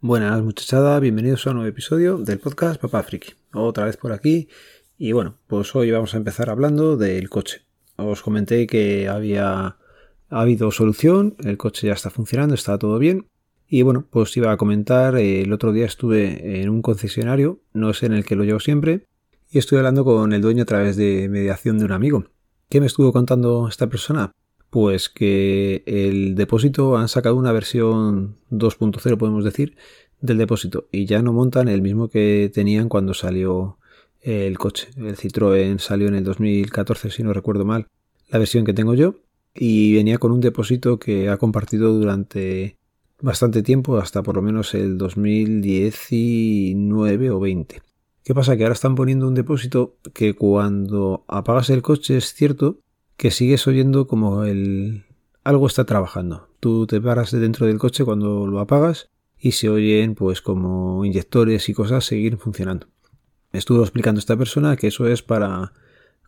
Buenas muchachada, bienvenidos a un nuevo episodio del podcast Papá Friki. Otra vez por aquí. Y bueno, pues hoy vamos a empezar hablando del coche. Os comenté que había ha habido solución, el coche ya está funcionando, está todo bien. Y bueno, pues iba a comentar, el otro día estuve en un concesionario, no es en el que lo llevo siempre, y estuve hablando con el dueño a través de mediación de un amigo. ¿Qué me estuvo contando esta persona? Pues que el depósito han sacado una versión 2.0, podemos decir, del depósito y ya no montan el mismo que tenían cuando salió el coche. El Citroën salió en el 2014, si no recuerdo mal, la versión que tengo yo y venía con un depósito que ha compartido durante bastante tiempo, hasta por lo menos el 2019 o 20. ¿Qué pasa? Que ahora están poniendo un depósito que cuando apagas el coche es cierto que sigues oyendo como el algo está trabajando. Tú te paras dentro del coche cuando lo apagas y se oyen pues como inyectores y cosas seguir funcionando. Estuvo explicando esta persona que eso es para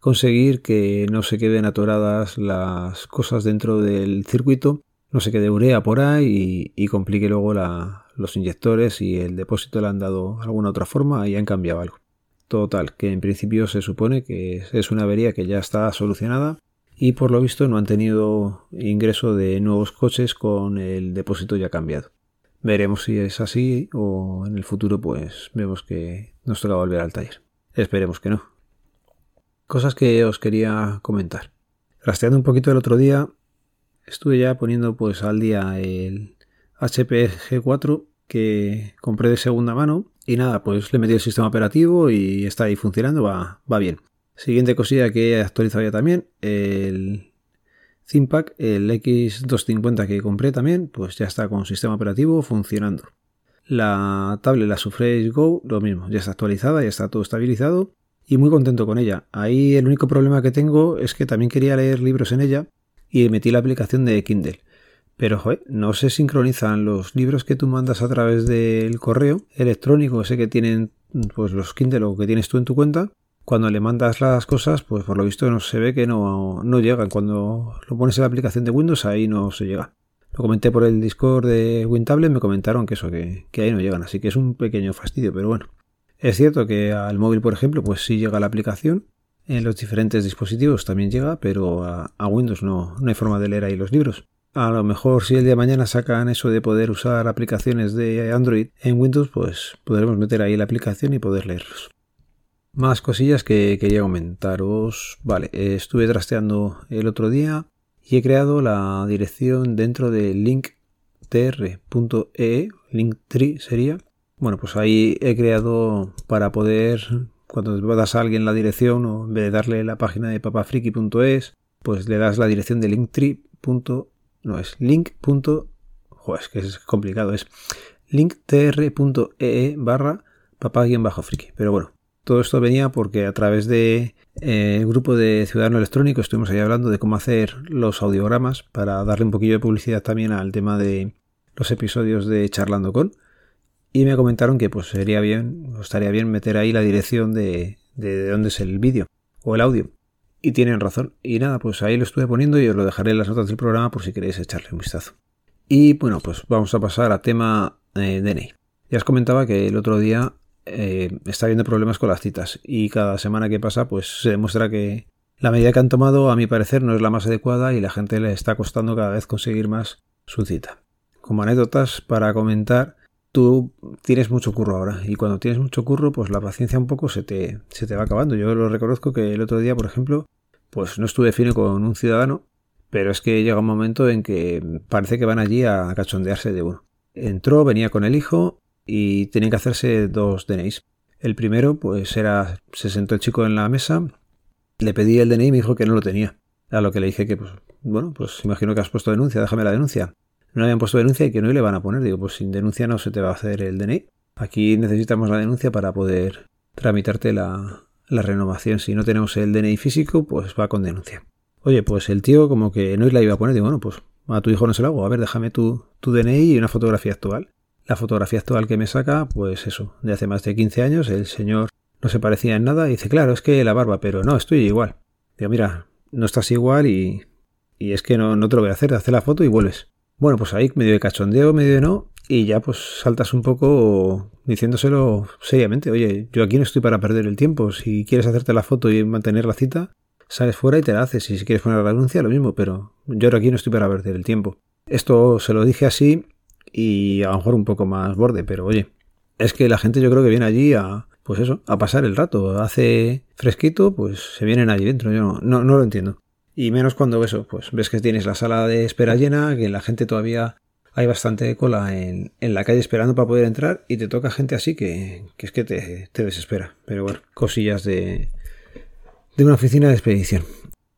conseguir que no se queden atoradas las cosas dentro del circuito, no se quede urea por ahí y, complique luego los inyectores y el depósito le han dado alguna otra forma y han cambiado algo. Total, que en principio se supone que es una avería que ya está solucionada y por lo visto no han tenido ingreso de nuevos coches con el depósito ya cambiado. Veremos si es así o en el futuro pues vemos que nos toca volver al taller. Esperemos que no. Cosas que os quería comentar. Rastreando un poquito el otro día, estuve ya poniendo pues al día el HP G4 que compré de segunda mano y nada, pues le metí el sistema operativo y está ahí funcionando, va, va bien. Siguiente cosilla que he actualizado ya también, el ThinkPad, el X250 que compré también, pues ya está con sistema operativo funcionando. La tablet, la Surface Go, lo mismo, ya está actualizada, ya está todo estabilizado y muy contento con ella. Ahí el único problema que tengo es que también quería leer libros en ella y metí la aplicación de Kindle. Pero no se sincronizan los libros que tú mandas a través del correo electrónico, ese que tienen pues los Kindle o que tienes tú en tu cuenta, cuando le mandas las cosas, pues por lo visto no se ve que no, no llegan. Cuando lo pones en la aplicación de Windows, ahí no se llega. Lo comenté por el Discord de WinTable, me comentaron que eso, que, ahí no llegan, así que es un pequeño fastidio, pero bueno. Es cierto que al móvil, por ejemplo, pues sí llega la aplicación, en los diferentes dispositivos también llega, pero a, a, Windows no, no hay forma de leer ahí los libros. A lo mejor si el día de mañana sacan eso de poder usar aplicaciones de Android en Windows, pues podremos meter ahí la aplicación y poder leerlos. Más cosillas que quería comentaros. Vale, estuve trasteando el otro día y he creado la dirección dentro de linktr.ee, linktree sería. Bueno, pues ahí he creado para poder, cuando das a alguien la dirección o en vez de darle la página de papafriki.es, pues le das la dirección de linktree. No, es link. Joder, es que es complicado, es linktr.ee barra papá-friki. Pero bueno, todo esto venía porque a través de eh, grupo de Ciudadano Electrónico estuvimos ahí hablando de cómo hacer los audiogramas para darle un poquillo de publicidad también al tema de los episodios de Charlando con. Y me comentaron que pues sería bien, estaría bien meter ahí la dirección de, de dónde es el vídeo o el audio. Y tienen razón. Y nada, pues ahí lo estuve poniendo y os lo dejaré en las notas del programa por si queréis echarle un vistazo. Y bueno, pues vamos a pasar a tema eh, DNI. Ya os comentaba que el otro día eh, está habiendo problemas con las citas y cada semana que pasa pues se demuestra que la medida que han tomado a mi parecer no es la más adecuada y la gente le está costando cada vez conseguir más su cita. Como anécdotas para comentar, tú tienes mucho curro ahora y cuando tienes mucho curro pues la paciencia un poco se te, se te va acabando. Yo lo reconozco que el otro día por ejemplo pues no estuve fino con un ciudadano pero es que llega un momento en que parece que van allí a cachondearse de uno. Entró, venía con el hijo y tenían que hacerse dos DNIs. El primero, pues era, se sentó el chico en la mesa, le pedí el DNI y me dijo que no lo tenía. A lo que le dije que, pues, bueno, pues imagino que has puesto denuncia, déjame la denuncia. No habían puesto denuncia y que no le van a poner. Digo, pues sin denuncia no se te va a hacer el DNI. Aquí necesitamos la denuncia para poder tramitarte la, la renovación. Si no tenemos el DNI físico, pues va con denuncia. Oye, pues el tío como que no la iba a poner. Digo, bueno, pues a tu hijo no se lo hago. A ver, déjame tu, tu DNI y una fotografía actual. La fotografía actual que me saca, pues eso, de hace más de 15 años, el señor no se parecía en nada y dice, claro, es que la barba, pero no, estoy igual. Digo, mira, no estás igual y, y es que no, no te lo voy a hacer, hacer la foto y vuelves. Bueno, pues ahí medio de cachondeo, medio de no, y ya pues saltas un poco diciéndoselo seriamente, oye, yo aquí no estoy para perder el tiempo, si quieres hacerte la foto y mantener la cita, sales fuera y te la haces, y si quieres poner la denuncia, lo mismo, pero yo aquí no estoy para perder el tiempo. Esto se lo dije así y a lo mejor un poco más borde, pero oye, es que la gente yo creo que viene allí a, pues eso, a pasar el rato, hace fresquito, pues se vienen allí dentro, yo no, no, no lo entiendo. Y menos cuando eso, pues ves que tienes la sala de espera llena, que la gente todavía hay bastante cola en, en, la calle esperando para poder entrar y te toca gente así que, que es que te, te, desespera. Pero bueno, cosillas de, de una oficina de expedición.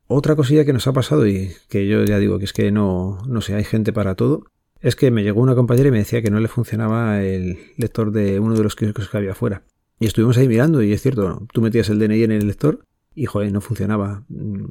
Otra cosilla que nos ha pasado y que yo ya digo que es que no, no sé, hay gente para todo, es que me llegó una compañera y me decía que no le funcionaba el lector de uno de los kioscos que había afuera. Y estuvimos ahí mirando y es cierto, tú metías el DNI en el lector y joder, no funcionaba.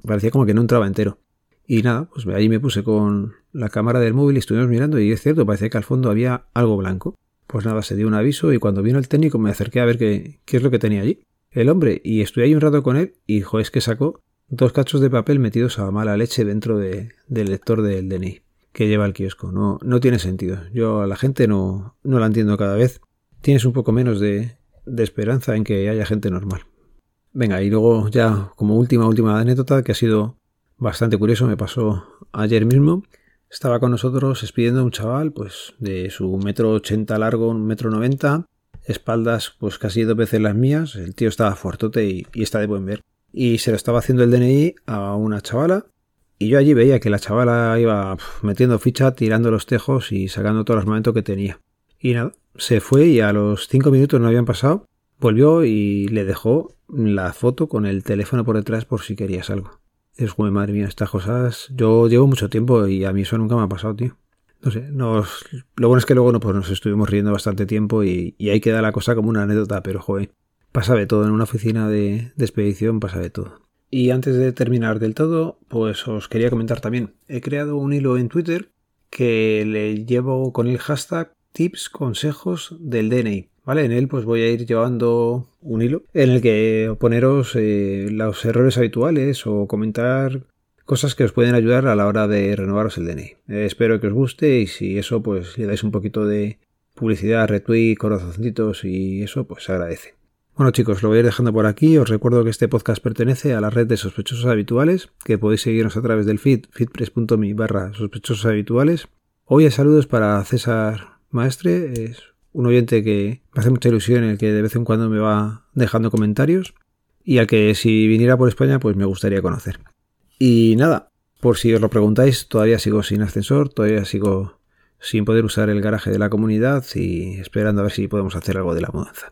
Parecía como que no entraba entero. Y nada, pues ahí me puse con la cámara del móvil y estuvimos mirando y es cierto, parecía que al fondo había algo blanco. Pues nada, se dio un aviso y cuando vino el técnico me acerqué a ver qué, qué es lo que tenía allí. El hombre, y estuve ahí un rato con él y joder, es que sacó dos cachos de papel metidos a mala leche dentro de, del lector del DNI que lleva el kiosco. No, no tiene sentido. Yo a la gente no, no la entiendo cada vez. Tienes un poco menos de, de esperanza en que haya gente normal. Venga, y luego ya como última, última anécdota que ha sido bastante curioso, me pasó ayer mismo. Estaba con nosotros expidiendo a un chaval, pues de su metro ochenta largo, un metro noventa, espaldas pues casi dos veces las mías. El tío estaba fuertote y, y está de buen ver. Y se lo estaba haciendo el DNI a una chavala. Y yo allí veía que la chavala iba metiendo ficha, tirando los tejos y sacando todo el armamento que tenía. Y nada, se fue y a los cinco minutos no habían pasado Volvió y le dejó la foto con el teléfono por detrás por si querías algo. Es como, madre mía, estas cosas. Yo llevo mucho tiempo y a mí eso nunca me ha pasado, tío. No sé, nos... lo bueno es que luego no, pues nos estuvimos riendo bastante tiempo y, y ahí queda la cosa como una anécdota, pero joder, pasa de todo. En una oficina de, de expedición pasa de todo. Y antes de terminar del todo, pues os quería comentar también. He creado un hilo en Twitter que le llevo con el hashtag tips consejos del DNI. ¿Vale? En él pues voy a ir llevando un hilo en el que poneros eh, los errores habituales o comentar cosas que os pueden ayudar a la hora de renovaros el DNI. Eh, espero que os guste y si eso pues le dais un poquito de publicidad, retweet, corazoncitos y eso pues se agradece. Bueno chicos, lo voy a ir dejando por aquí. Os recuerdo que este podcast pertenece a la red de sospechosos habituales, que podéis seguirnos a través del feed, feedpress.me barra sospechosos habituales. Hoy saludos para César Maestre, es un oyente que me hace mucha ilusión, el que de vez en cuando me va dejando comentarios y al que si viniera por España pues me gustaría conocer. Y nada, por si os lo preguntáis, todavía sigo sin ascensor, todavía sigo sin poder usar el garaje de la comunidad y esperando a ver si podemos hacer algo de la mudanza.